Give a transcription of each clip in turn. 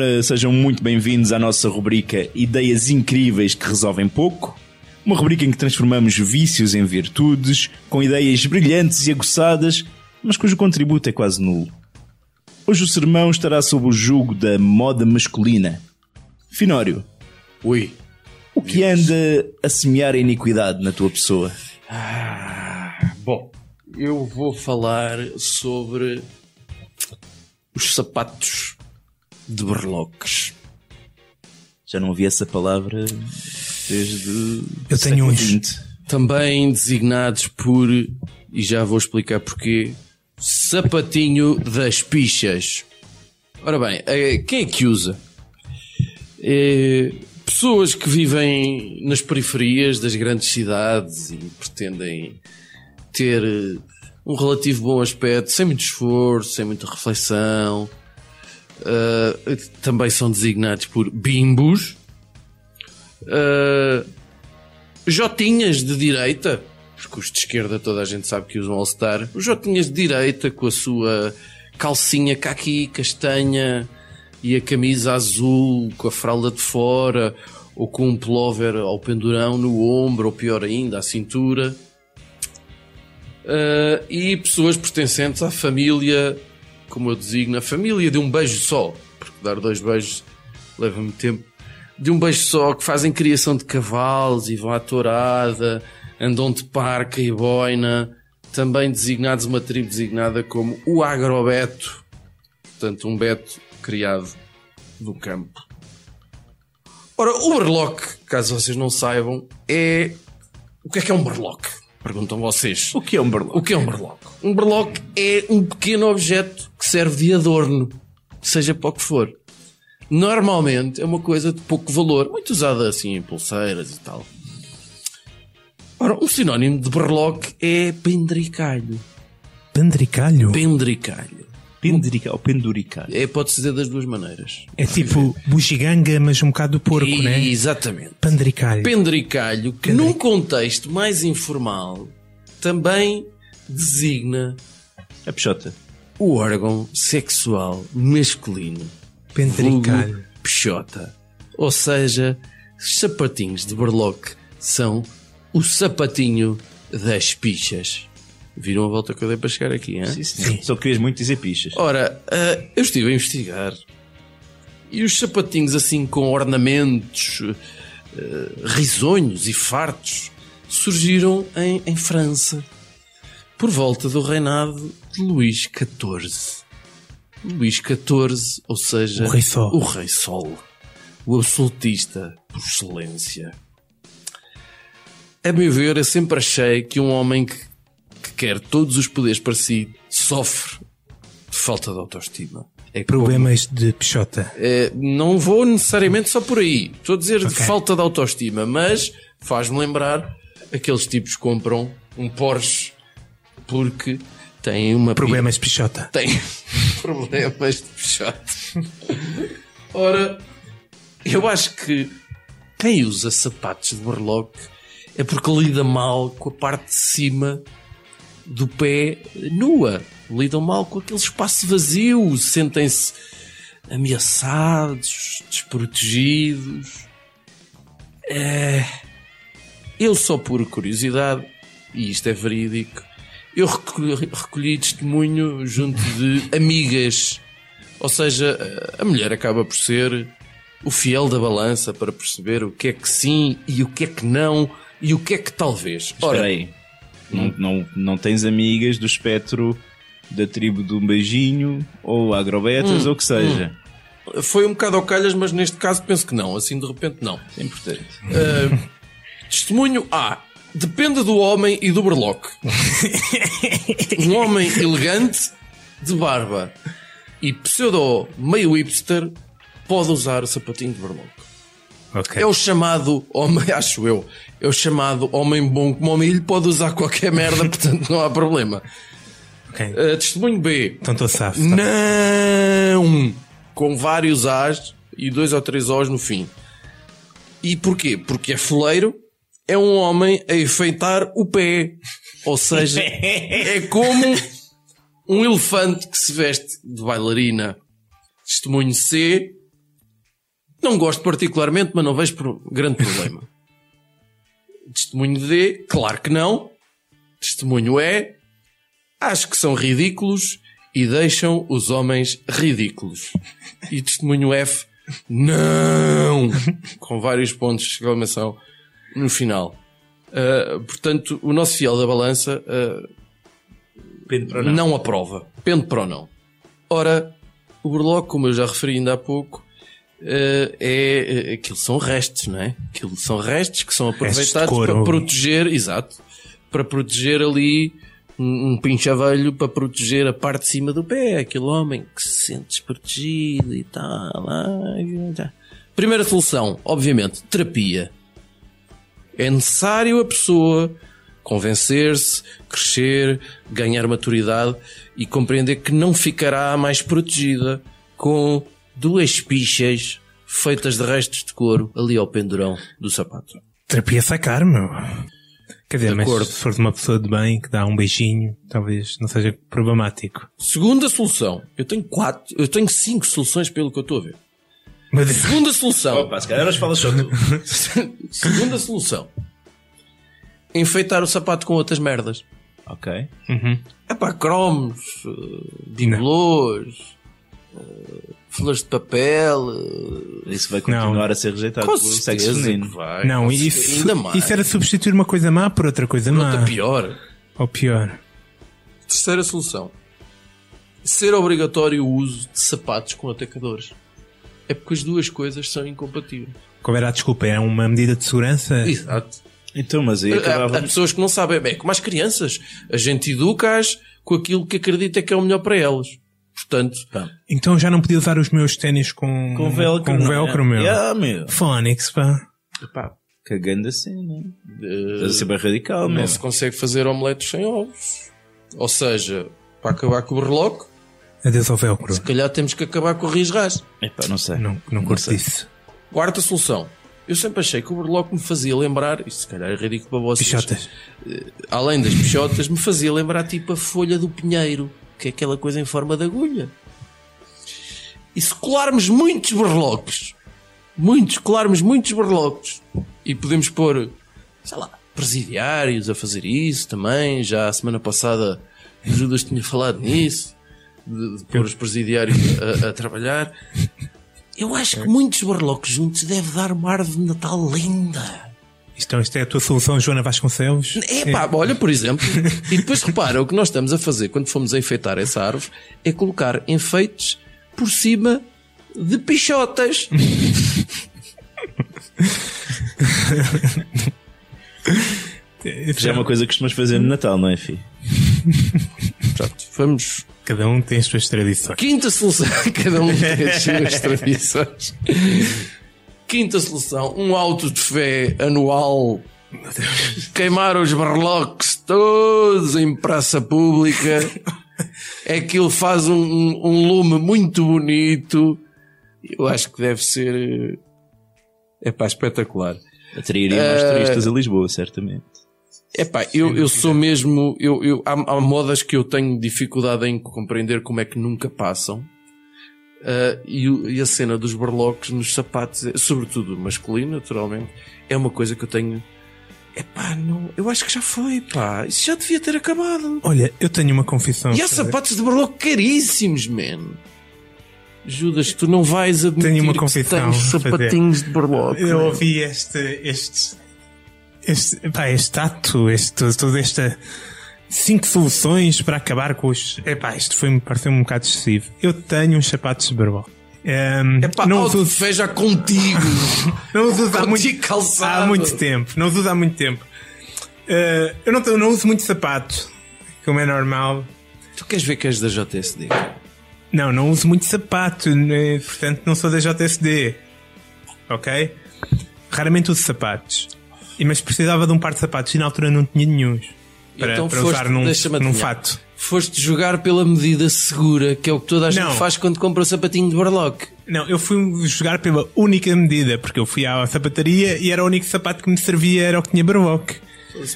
Ora, sejam muito bem-vindos à nossa rubrica Ideias Incríveis que Resolvem Pouco. Uma rubrica em que transformamos vícios em virtudes, com ideias brilhantes e aguçadas, mas cujo contributo é quase nulo. Hoje o sermão estará sob o jugo da moda masculina. Finório, Ui. o que anda a semear a iniquidade na tua pessoa? Ah, bom, eu vou falar sobre os sapatos de berloques. Já não ouvi essa palavra desde. Eu tenho uns. Também designados por, e já vou explicar porquê, sapatinho das pichas. Ora bem, eh, quem é que usa? Eh, pessoas que vivem nas periferias das grandes cidades e pretendem ter eh, um relativo bom aspecto, sem muito esforço, sem muita reflexão. Eh, também são designados por bimbos. Eh, Jotinhas de direita, porque os de esquerda toda a gente sabe que usam All-Star. Jotinhas de direita com a sua calcinha caqui castanha e a camisa azul com a fralda de fora ou com um pullover ao pendurão no ombro ou pior ainda à cintura. Ah, e pessoas pertencentes à família, como eu designo, a família de um beijo só, porque dar dois beijos leva-me tempo de um beijo só que fazem criação de cavalos e vão à tourada, andam de parca e boina, também designados uma tribo designada como o agrobeto, portanto um beto criado do campo. Ora, o berloque, caso vocês não saibam, é... O que é que é um berloque? Perguntam vocês. O que é um berloque? O que é um berloque? Um berloque é um pequeno objeto que serve de adorno, seja para o que for. Normalmente é uma coisa de pouco valor, muito usada assim em pulseiras e tal. Ora, um sinónimo de berloque é pendricalho. Pendricalho? Pendricalho. Pendurica, ou penduricalho. É, pode-se dizer das duas maneiras. É tipo bugiganga, mas um bocado porco, E- né? Exatamente. Pendricalho. Pendricalho, que Pendri- num contexto mais informal, também designa A peixota. o órgão sexual masculino. Pendricalho. Peixota. Ou seja, os sapatinhos de berloque são o sapatinho das pichas. Viram a volta que eu dei para chegar aqui, hein? Sim, sim. Só querias muito dizer pichas. Ora, ah, eu estive a investigar e os sapatinhos assim com ornamentos ah, risonhos e fartos surgiram em, em França por volta do reinado de Luís XIV. Luís XIV, ou seja, O Rei Sol. o Rei Sol, o absolutista por excelência. A meu ver, eu sempre achei que um homem que quer todos os poderes para si sofre de falta de autoestima. É como- Problemas de peixota. é, não vou necessariamente só por aí. Estou a dizer de Ok. falta de autoestima, mas faz-me lembrar aqueles tipos que compram um Porsche porque têm uma Problemas de peixota. tem problemas de peixote. Ora, eu acho que quem usa sapatos de berloque é porque lida mal com a parte de cima do pé nua. Lidam mal com aquele espaço vazio, sentem-se ameaçados, desprotegidos. É... Eu só por curiosidade, e isto é verídico, eu recolhi, recolhi testemunho junto de amigas. Ou seja, a mulher acaba por ser o fiel da balança para perceber o que é que sim e o que é que não e o que é que talvez. Espera aí. Não, não, não tens amigas do espectro da tribo do beijinho ou agrobetas ou o que seja. foi um bocado ao calhas, mas neste caso penso que não. Assim de repente, não. É importante. Testemunho A. Depende do homem e do berloque. um homem elegante, de barba e pseudo meio hipster pode usar o sapatinho de berloque. Ok. É o chamado homem, acho eu, é o chamado homem bom como o milho, pode usar qualquer merda, portanto não há problema. ok. Uh, testemunho B. Então estou safo. tá? Não! Com vários As e dois ou três Os no fim. E porquê? Porque é foleiro, é um homem a enfeitar o pé. Ou seja, é como Um elefante que se veste de bailarina. Testemunho C. Não gosto particularmente, mas não vejo pro- grande problema. Testemunho D. Claro que não. Testemunho E. Acho que são ridículos e deixam os homens ridículos. E testemunho F. Não! Com vários pontos de exclamação no final. Uh, portanto, o nosso fiel da balança uh, para não. aprova. Pende para o não. Ora, o burloque, como eu já referi ainda há pouco, eh, é, é aquilo são restos, não é? Aquilo são restos que são aproveitados couro. para proteger, exato, para proteger ali um, um pinchavelho para proteger a parte de cima do pé, aquele homem que se sente desprotegido e tal. Primeira solução, obviamente, terapia. É necessário a pessoa convencer-se, crescer, ganhar maturidade e compreender que não ficará mais protegida com duas pichas feitas de restos de couro ali ao pendurão do sapato. Terapia sacar, meu. Quer dizer, De mas acordo. se for de uma pessoa de bem que dá um beijinho, talvez não seja problemático. Segunda solução. Eu tenho quatro, eu tenho cinco soluções pelo que eu estou a ver. Mas Segunda solução. Opa, se calhar hoje falas só tu. Segunda solução. Enfeitar o sapato com outras merdas. ok. É pá, cromos, eh, bibelôs, flores de papel. eh, Isso vai continuar a ser rejeitado Com pelo sexo feminino. vai. não, isso. Ainda mais. isso era substituir uma coisa má por outra coisa má. Outra pior. Ou pior. Terceira solução. Ser obrigatório o uso de sapatos com atacadores. É porque as duas coisas são incompatíveis. Qual era a desculpa? Era uma medida de segurança? Exato. Então, mas aí Há, há acabava. pessoas que não sabem. É como as crianças. A gente educa-as com aquilo que acredita que é o melhor para elas. Portanto, Pá, Então já não podia usar os meus ténis com, Com velcro. com não é? velcro, meu. Yeah, meu. Phonics, pá. epá, Cagando assim, não é? eh, a ser bem radical, não meu. se consegue fazer omeletes sem ovos. Ou seja, para acabar com o reloque, Adeus ao velcro. se calhar temos que acabar com o risras. Epá, não sei. Não, não curto sei. disso. Quarta solução. Eu sempre achei que o burloque me fazia lembrar, isto se calhar é ridículo para vocês, Pichotas. além das pichotas, me fazia lembrar tipo a folha do pinheiro, que é aquela coisa em forma de agulha. E se colarmos muitos burloques, muitos, colarmos muitos burloques, e podemos pôr, sei lá, presidiários a fazer isso também, já a semana passada o Judas tinha falado nisso, de, de pôr os presidiários a, a trabalhar. Eu acho que muitos burloques juntos deve dar uma árvore de Natal linda. Isto, isto é a tua solução, Joana Vasconcelos? É pá, olha, por exemplo, e depois repara, o que nós estamos a fazer quando fomos a enfeitar essa árvore é colocar enfeites por cima de pichotas. Já é uma coisa que costumas fazer no Natal, não é, filho? Pronto, vamos. Cada um tem as suas tradições. Quinta solução, cada um tem as suas tradições. Quinta solução, um auto de fé anual. Queimar os barloques todos em praça pública. É que ele faz um, um, um lume muito bonito. Eu acho que deve ser. É pá, espetacular. Atrairia mais turistas a Lisboa, certamente. Epá, eu, eu sou mesmo. Eu, eu, há, há modas que eu tenho dificuldade em compreender como é que nunca passam. Ah, e, e a cena dos berloques nos sapatos, é- sobretudo masculino, naturalmente, é uma coisa que eu tenho. Epá, não, eu acho que já foi, pá. Isso já devia ter acabado. Olha, eu tenho uma confissão. E há sapatos de berloque caríssimos, man. Judas, tu não vais admitir Tenho uma que confissão tens sapatinhos de berloque. Eu ouvi este, este, este, pá, este ato, este, toda esta cinco soluções para acabar com os. Epá, isto foi, pareceu um bocado excessivo. Eu tenho uns sapatos de barbo. Um, Epá, não os uso, já contigo. não os uso há, muito, contigo calçado. há muito tempo. Não os uso há muito tempo. Uh, eu não, não uso muito sapato, como é normal. Tu queres ver que és da JSD? Não, não uso muito sapato, né? portanto não sou da JSD. Ok? Raramente uso sapatos. Mas precisava de um par de sapatos e na altura não tinha nenhum. Para, Então para foste- usar num, num fato. Foste jogar pela medida segura, que é o que toda a gente Não. faz quando compra o sapatinho de Barlock. Não, eu fui jogar pela única medida, porque eu fui à sapataria e era o único sapato que me servia, era o que tinha barboque.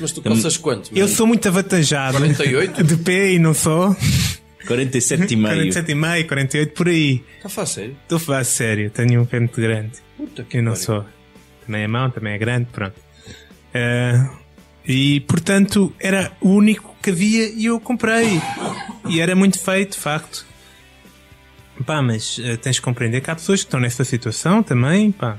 Mas tu calças quanto? Eu sou muito avantajado 48? de pé e não sou. 47 e meio. 47 e meio, 48, por aí. Está a falar sério? Estou a falar sério, tenho um pé muito grande. Puta que Eu não pariu. sou. Também é mão, também é grande, pronto. Eh, e portanto era o único que havia e eu comprei. E era muito feito, de facto. Pá, mas eh, tens de compreender que há pessoas que estão nessa situação também, pá.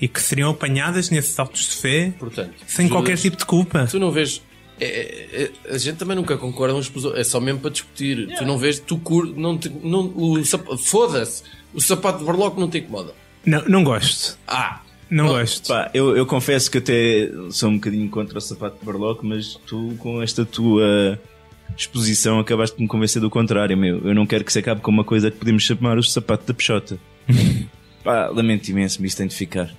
E que seriam apanhadas nesses autos de fé Portanto, sem Judas, qualquer tipo de culpa. Tu não vês. é- é- é- a gente também nunca concorda uns com os outros. É só mesmo para discutir. Tu não vês, tu cur, não, te- não o Foda-se! O sapato de barloco não te incomoda. Não, não gosto. Ah! Não Oh, gosto. Pá, eu, eu confesso que até sou um bocadinho contra o sapato de Barlock, mas tu, com esta tua exposição, acabaste de me convencer do contrário, meu. Eu não quero que se acabe com uma coisa que podemos chamar o sapato da Peixota. Pá, lamento imenso, mas isso tem de ficar.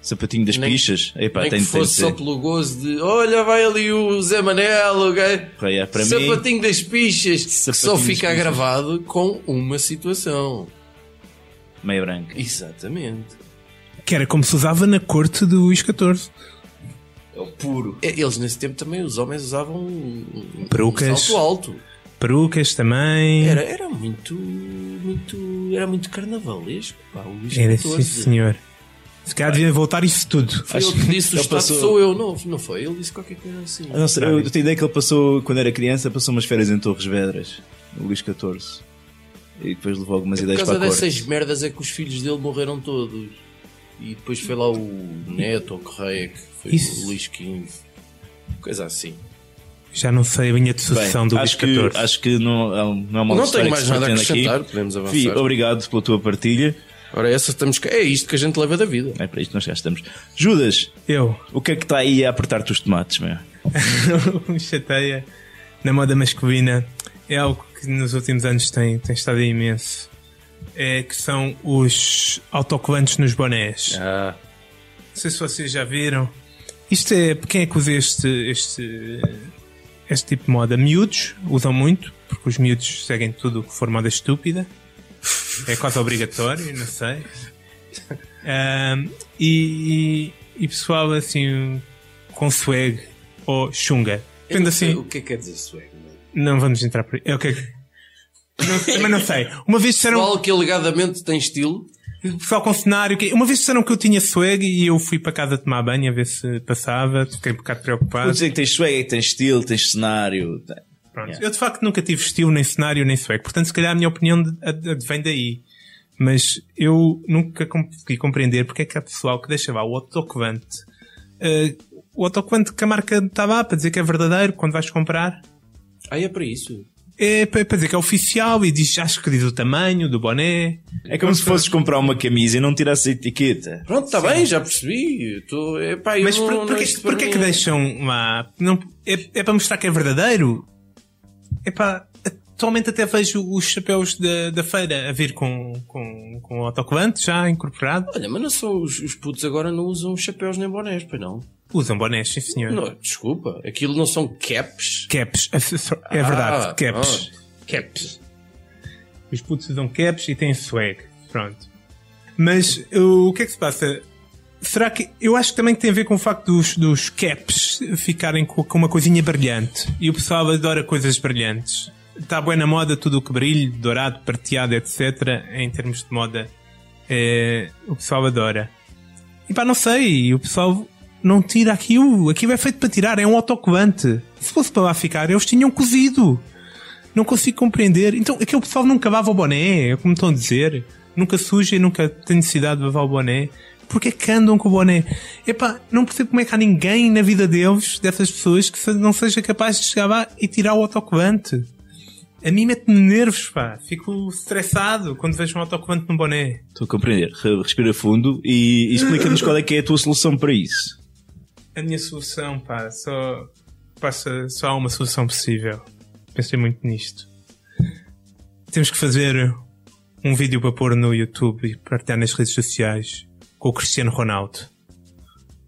Sapatinho das Nem- pichas? Epá, Nem tem, que tem de fosse só ser. pelo gozo de olha, vai ali o Zé Manel, o gajo. Pá, é, para mim, Sapatinho das pichas, que só Sapatinho fica pichas. gravado com uma situação. meia branca. Exatamente. Que era como se usava na corte do Luís XIV. É o puro. É, Eles nesse tempo também, os homens usavam um, um Perucas. salto alto. Perucas também. Era, era muito, muito, era muito carnavalesco. Pá, o Luís Era XIV. sim, senhor. Se calhar devia voltar isso tudo. Foi ele que disse: o Estado passou- sou eu. Não, não foi? Ele disse qualquer coisa assim. Eu, não sei, eu tenho ideia que ele passou, quando era criança, passou umas férias em Torres Vedras, no Luís XIV. E depois levou algumas Por ideias causa para a corte. dessas merdas é que os filhos dele morreram todos. E depois foi lá o Neto, ou Correia, que foi Isso. o Luís XV. Coisa assim. Já não sei a de Bem, sucessão do Luís acho, que, XIV. acho que não, é não é uma Não tenho mais que se nada a acrescentar, aqui. podemos avançar. Fi, obrigado pela tua partilha. Ora, essa estamos. É isto que a gente leva da vida. É para isto que nós já estamos. Judas, Eu, o que é que está aí a apertar-te os tomates, meu? me chateia na moda masculina é algo que nos últimos anos tem, tem estado imenso. É que são os autocolantes nos bonés. Ah, Não sei se vocês já viram. Isto é. Quem é que usa este, este, este tipo de moda? Miúdos usam muito, porque os miúdos seguem tudo o que for moda estúpida. É quase obrigatório, não sei. Ahm, e, e pessoal assim com swag ou chunga. Depende assim. O que é que quer dizer swag? meu? Não vamos entrar por aí. É o que é que- Não mas não sei. Uma vez disseram. Pessoal que alegadamente tem estilo. Pessoal com cenário. que- Uma vez disseram que eu tinha swag e eu fui para casa tomar banho a ver se passava. Fiquei um bocado Vou preocupado. dizer que tens swag, tens estilo, tens cenário. Pronto. Yeah. Eu de facto nunca tive estilo, nem cenário, nem swag. Portanto, se calhar a minha opinião advém daí. Mas eu nunca consegui compreender porque é que há pessoal que deixa lá o autocovante. eh, o autocovante que a marca está lá para dizer que é verdadeiro quando vais comprar. Ah, é para isso. É para para dizer que é oficial e diz, acho que diz o tamanho do boné. É como se fosses comprar uma camisa e não tirasse a etiqueta. Pronto, está bem, já percebi. Tô, epá, eu Mas por, não, porquê, porquê que é- deixam lá? Não, é, é para mostrar que é verdadeiro? É para. Atualmente até vejo os chapéus da, da feira a vir com, com, com o autocolante já incorporado. Olha, mas não são os, os putos agora não usam chapéus nem bonés, pois não? Usam bonés, sim senhor. Não, desculpa, aquilo não são caps. Caps, é é verdade, Ah, caps. Caps. Os putos usam caps e têm swag. Pronto. Mas o que é que se passa? Será que. Eu acho que também tem a ver com o facto dos, dos caps ficarem com, com uma coisinha brilhante. E o pessoal adora coisas brilhantes. Está bem na moda tudo o que brilha, dourado, prateado, etc. Em termos de moda. É, o pessoal adora. E pá, não sei. O pessoal não tira aquilo. Aquilo é feito para tirar. É um autocolante. Se fosse para lá ficar, eles tinham cozido. Não consigo compreender. Então, aquele pessoal nunca lava o boné, é como estão a dizer. Nunca suja e nunca tem necessidade de lavar o boné. Porquê que andam com o boné? Epá, não percebo como é que há ninguém na vida deles, dessas pessoas, que não seja capaz de chegar lá e tirar o autocolante. A mim mete-me nervos, pá. Fico estressado quando vejo um autocolante no boné. Estou a compreender. Re- Respira fundo e, e explica-nos qual é que é a tua solução para isso. A minha solução, pá, só, passa, só há uma solução possível. Pensei muito nisto. Temos que fazer um vídeo para pôr no YouTube e partilhar nas redes sociais com o Cristiano Ronaldo.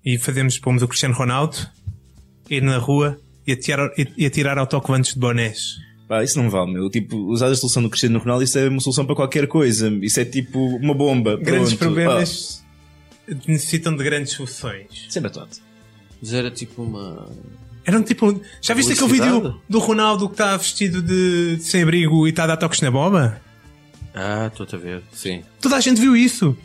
E fazemos, pomos o Cristiano Ronaldo ir na rua e atirar, e, atirar autocolantes de bonés. Pá, isso não vale, meu. Tipo, usar a solução do Cristiano Ronaldo, isso é uma solução para qualquer coisa. Isso é tipo uma bomba. Grandes Pronto. problemas necessitam de grandes soluções. Ah, sempre é. Mas era tipo uma. Eram tipo. Já viste aquele vídeo do Ronaldo que está vestido de sem abrigo e está a dar toques na boba? Ah, estou a ver, sim. Toda a gente viu isso.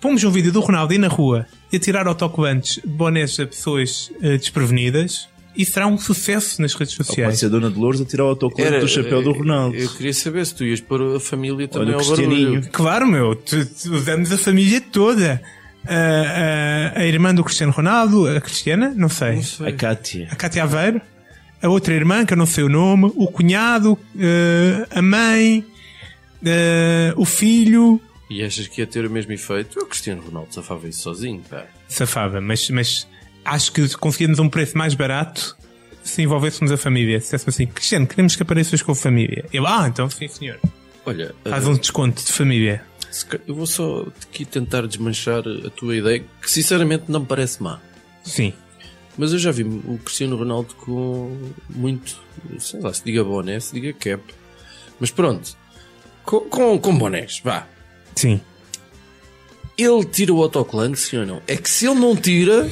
Pomos um vídeo do Ronaldo aí na rua e a tirar autocolantes de bonés a pessoas eh, desprevenidas e será um sucesso nas redes Pode sociais. ser a Dona Dolores a tirar o autocolante do chapéu do eh, Ronaldo. Eu queria saber se tu ias pôr a família também Olha o ao Cristianinho. barulho. Claro, meu, tu- tu- usamos a família toda. A, a- a irmã do Cristiano Ronaldo, a Cristiana, não sei. Não sei. A Cátia. A Cátia Aveiro, a outra irmã, que eu não sei o nome, o cunhado, eh, a mãe, eh, o filho. E achas que ia ter o mesmo efeito? O Cristiano Ronaldo safava isso sozinho, pá. Safava, mas, mas acho que conseguíamos um preço mais barato se envolvêssemos a família. Se dissesse assim, Cristiano, queremos que apareças com a família. Eu, ah, então sim, senhor. Olha, Faz eh, um desconto de família. Eu vou só aqui tentar desmanchar a tua ideia, que sinceramente não me parece má. Sim. Mas eu já vi o Cristiano Ronaldo com muito, sei lá, se diga boné, se diga cap. Mas pronto, com, com, com bonés, vá. Sim. Ele tira o autocolante, sim ou não? É que se ele não tira,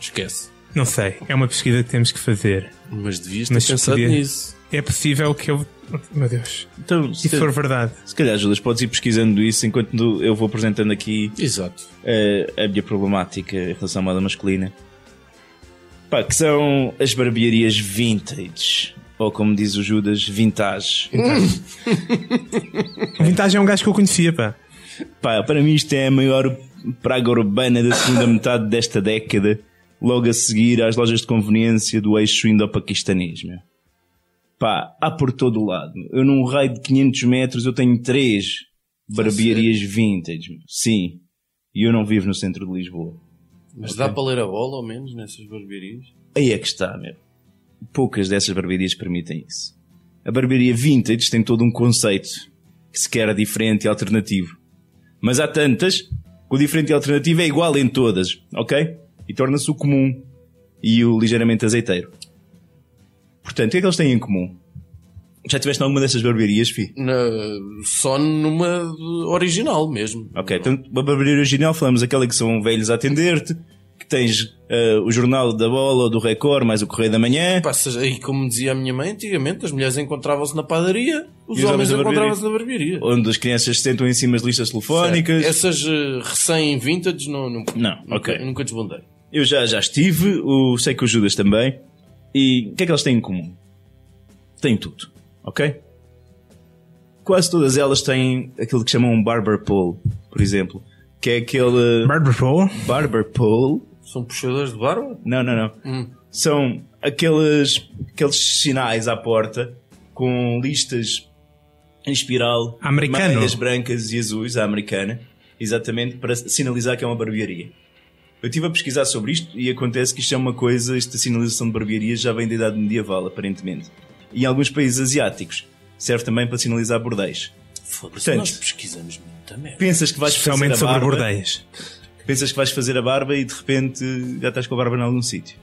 esquece. Não sei. É uma pesquisa que temos que fazer. Mas devias ter Mas pensado podia- nisso. É possível que eu. Meu Deus. Então, Se se, for verdade. se calhar, Judas, podes ir pesquisando isso enquanto eu vou apresentando aqui Exato. eh, a minha problemática em relação à moda masculina. Pá, que são as barbearias vintage. Ou como diz o Judas, vintage. O Vintage é um gajo que eu conhecia, pá. Pá, para mim isto é a maior praga urbana da segunda metade desta década, logo a seguir às lojas de conveniência do eixo indo-paquistanês, meu. Pá, há por todo o lado. Eu num raio de 500 metros eu tenho três barbearias vintage, sim. E eu não vivo no centro de Lisboa. Mas dá para ler a bola, ao menos, nessas barbearias? Aí é que está, meu. Poucas dessas barbearias permitem isso. A barbearia vintage tem todo um conceito que se quer diferente e alternativo. Mas há tantas que o diferente e alternativo é igual em todas, ok? E torna-se o comum e o ligeiramente azeiteiro. Portanto, o que é que eles têm em comum? Já estiveste em alguma dessas barbearias, fi? Na- só numa original mesmo. Ok, então a barbearia original falamos aquela que são velhos a atender-te, que tens eh, o jornal da bola ou do Record, mais o Correio da Manhã. Passas aí, como dizia a minha mãe, antigamente as mulheres encontravam-se na padaria, os, E os homens homens encontravam-se na barbearia. onde as crianças se sentam em cima das listas telefónicas. Essas eh, recém-vintage não, não, Não, nunca, ok. nunca desbondei. Eu já, já estive, o, sei que o Judas também. E o que é que elas têm em comum? Têm tudo, ok? Quase todas elas têm aquilo que chamam um barber pole, por exemplo. Que é aquele Barber Paul? barber pole. São puxadores de barba? Não, não, não. Hum. São aqueles, aqueles sinais à porta com listas em espiral, Americano. brancas e azuis, a americana, exatamente para sinalizar que é uma barbearia. Eu estive a pesquisar sobre isto e acontece que isto é uma coisa, esta sinalização de barbearia já vem da idade medieval, aparentemente. E em alguns países asiáticos serve também para sinalizar bordéis. Foda-se, nós pesquisamos muita merda. Pensas que vais fazer Especialmente a sobre barba, bordéis. pensas que vais fazer a barba e de repente já estás com a barba em algum sítio.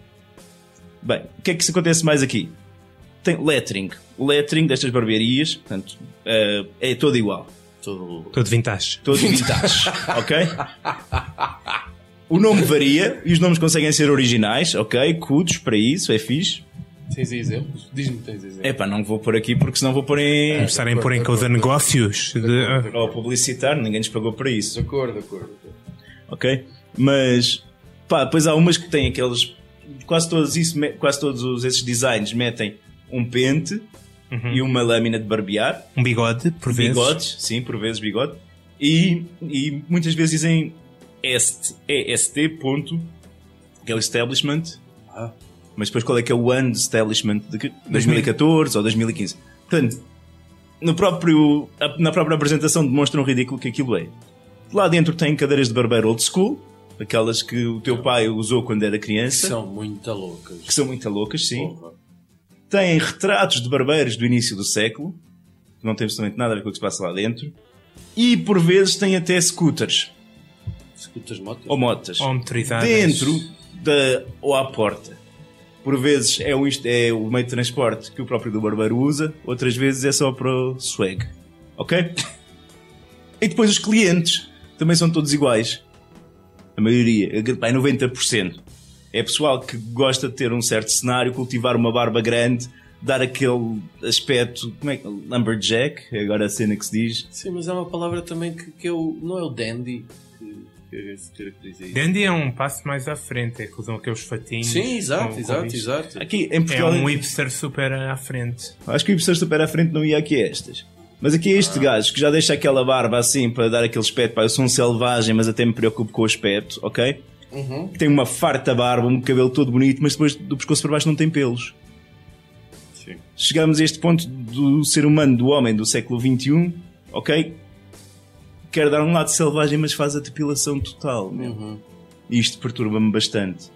Bem, o que é que se acontece mais aqui? Tem lettering. O lettering destas barbearias, portanto, eh, é todo igual. Todo... Todo vintage. Todo vintage, ok? O nome varia e os nomes conseguem ser originais, ok? Cudos para isso, é fixe. Tens exemplos? Diz-me que tens exemplos. É pá, não vou pôr aqui porque senão vou pôr em. Estarem por em causa negócios. De, Ou publicitar, ninguém nos pagou para isso. De acordo, de acordo. ok? Mas, pá, depois há umas que têm aqueles. Quase todos, isso, quase todos os- esses designs metem um pente e uma lâmina de barbear. um bigode, por vezes. Bigodes, sim, por vezes bigode. E, e muitas vezes dizem EST, EST, ponto, aquele establishment. Ah. Mas depois qual é que é o ano de establishment? De que- 2014 ou 2015. Portanto, no próprio, na própria apresentação demonstra um ridículo que aquilo é. Lá dentro tem cadeiras de barbeiro old school, aquelas que o teu pai usou quando era criança, São muito loucas. que são muito loucas, sim. Porra. Tem retratos de barbeiros do início do século, que não tem absolutamente nada a ver com o que se passa lá dentro. E por vezes tem até scooters Escutas motos? ou motas Ou motorizadas. dentro da ou à porta. Por vezes é o, é o meio de transporte que o próprio do barbeiro usa, outras vezes é só para o swag. Ok? E depois os clientes também são todos iguais. A maioria, pá, 90%. É pessoal que gosta de ter um certo cenário, cultivar uma barba grande, dar aquele aspecto, como é que lumberjack, é agora a cena que se diz. Sim, mas é uma palavra também que, que é o, não é o dandy Dandy é um passo mais à frente, é que usam aqueles fatinhos. Sim, exato, com- com exato, isto. exato. Aqui em É Portugal, um hipster super à frente. acho que o hipster super à frente não ia aqui a estas. Mas aqui é este gajo que já deixa aquela barba assim para dar aquele aspecto, pá, eu sou um selvagem, mas até me preocupo com o aspecto, ok? Que tem uma farta barba, um cabelo todo bonito, mas depois do pescoço para baixo não tem pelos. Sim. chegamos a este ponto do ser humano, do homem do século XXI, ok? Quer dar um lado selvagem, mas faz a depilação total. Uhum. E isto perturba-me bastante.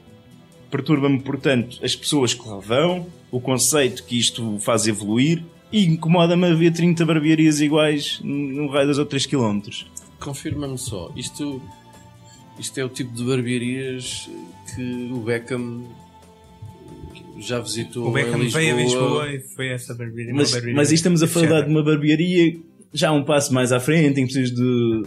Perturba-me, portanto, as pessoas que lá vão, o conceito que isto faz evoluir e incomoda-me a ver 30 barbearias iguais num raio de 2 ou 3 km. Confirma-me só, isto, isto é o tipo de barbearias que o Beckham já visitou O Beckham em veio a Lisboa. E foi essa barbearia. Mas, barbearia mas aí estamos a falar de uma barbearia já um passo mais à frente, em que precisas de.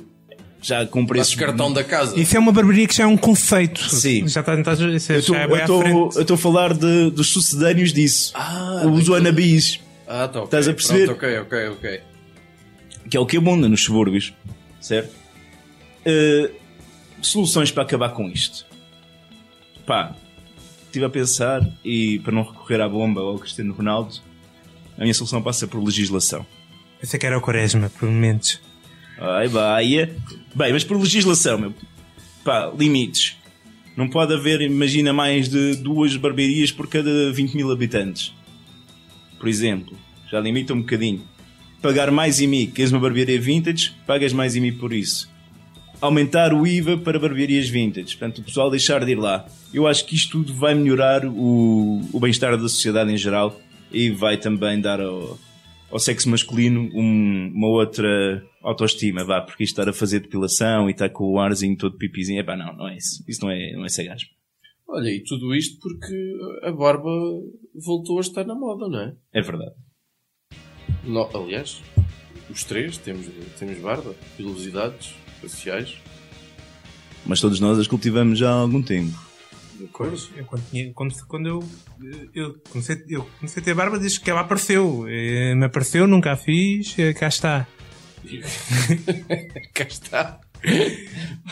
já com preços. cartão da casa. Isso é uma barbearia que já é um conceito. Sim. Já está, está, isso Eu já é à frente. estou a falar de- dos sucedâneos disso. Ah, Os wannabes. Ah, tá, ok. Estás a perceber? Pronto, ok, ok, ok. que é o que abunda nos subúrbios, certo? Uh, soluções para acabar com isto. Pá, estive a pensar e para não recorrer à bomba ou ao Cristiano Ronaldo, a minha solução passa por legislação. Pensei que era o Quaresma, por momentos. Ai, vai. Bem, mas por legislação, meu. Pá, limites. Não pode haver, imagina, mais de duas barbearias por cada 20 mil habitantes. Por exemplo, já limita um bocadinho. Pagar mais IMI, queres uma barbearia vintage, pagas mais IMI por isso. Aumentar o IVA para barbearias vintage, portanto, o pessoal deixar de ir lá. Eu acho que isto tudo vai melhorar o, o bem-estar da sociedade em geral e vai também dar ao, ao sexo masculino um- uma outra autoestima, vá, porque isto estar a fazer depilação e estar com o arzinho todo pipizinho, epá, não, não é isso. Isso não é, não é sagasmo. Olha, e tudo isto porque a barba voltou a estar na moda, não é? É verdade. No- aliás, os três temos, temos barba, pilosidades faciais. Mas todos nós as cultivamos já há algum tempo. Eu, quando, tinha- quando, quando eu, eu, comecei, eu comecei a ter barba desde que ela apareceu. Me apareceu, nunca a fiz, cá está. Cá está.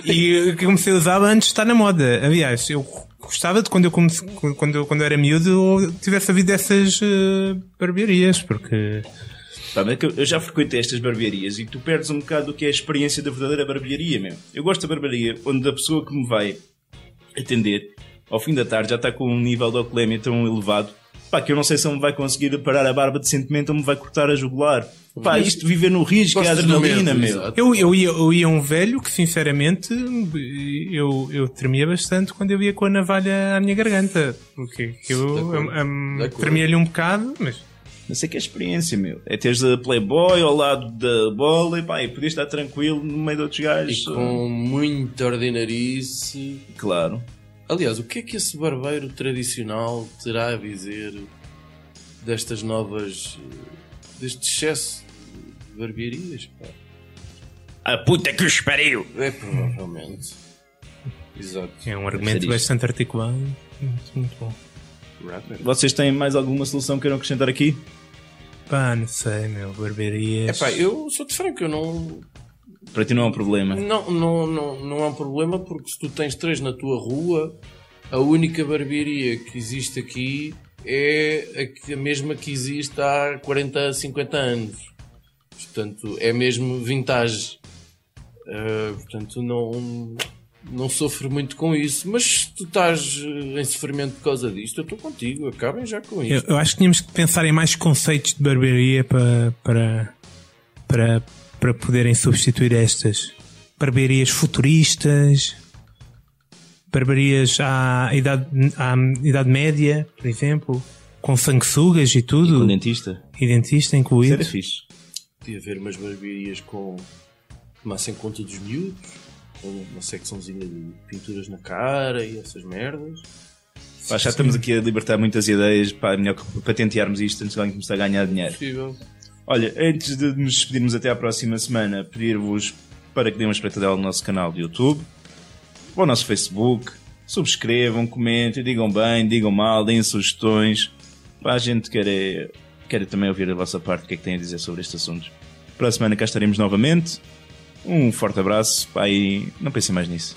E eu comecei a usá-la antes de estar na moda. Aliás, eu gostava de quando eu, comecei, quando eu, quando eu era miúdo eu tivesse havido essas eh, barbearias, porque é que eu- já frequentei estas barbearias e tu perdes um bocado do que é a experiência da verdadeira barbearia, meu. Eu gosto da barbearia onde a pessoa que me vai atender ao fim da tarde já está com um nível de alcoolemia tão elevado pá, que eu não sei se ele me vai conseguir parar a barba decentemente ou me vai cortar a jugular. Pá, isto viver no risco é adrenalina, meu. Eu, eu, ia, eu ia um velho que, sinceramente, eu, eu tremia bastante quando eu ia com a navalha à minha garganta. Porque eu um, um, tremia-lhe um bocado, mas Não sei que é experiência, meu. É teres a Playboy ao lado da bola e pá, e podias estar tranquilo no meio de outros E gajos. com muita ordinarice. Claro. Aliás, o que é que esse barbeiro tradicional terá a dizer destas novas. eh, deste excesso de barbearias? Pá? A puta que os pariu! É provavelmente. Exato. é um argumento bastante articulado. Muito, muito bom. Rapper. Vocês têm mais alguma solução que queiram acrescentar aqui? Pá, não sei, meu, barbearias. Epá, eu sou de franco, eu não, Para ti não é um problema. não, não, não, não há um problema porque se tu tens três na tua rua, a única barbearia que existe aqui é a, que- a mesma que existe há 40, 50 anos. Portanto, é mesmo vintage. Ah, portanto, não, não sofro muito com isso. Mas se tu estás eh, em sofrimento por causa disto, eu estou contigo. Acabem já com Eu, isto. eu acho que tínhamos que pensar em mais conceitos de barbearia para, para, para, para poderem substituir estas. Barbearias futuristas, barbearias à idade, à idade média, por exemplo, com sanguessugas e Com tudo, dentista? e dentista Isso era incluído. fixe. Podia haver umas barbearias com tomassem conta dos miúdos, com uma secçãozinha de pinturas na cara e essas merdas. Pá, já estamos aqui a libertar muitas ideias. Pá, é melhor que patentearmos isto antes de alguém começar a ganhar dinheiro. Possível. Olha, antes de nos despedirmos até à próxima semana, pedir-vos para que deem uma espreitadela no nosso canal de YouTube, ou ao nosso Facebook, subscrevam, comentem, digam bem, digam mal, deem sugestões. Pá, a gente quer, é- quer também ouvir a vossa parte, o que é que têm a dizer sobre estes assuntos. Para a semana cá estaremos novamente. Um forte abraço, e não pensem mais nisso.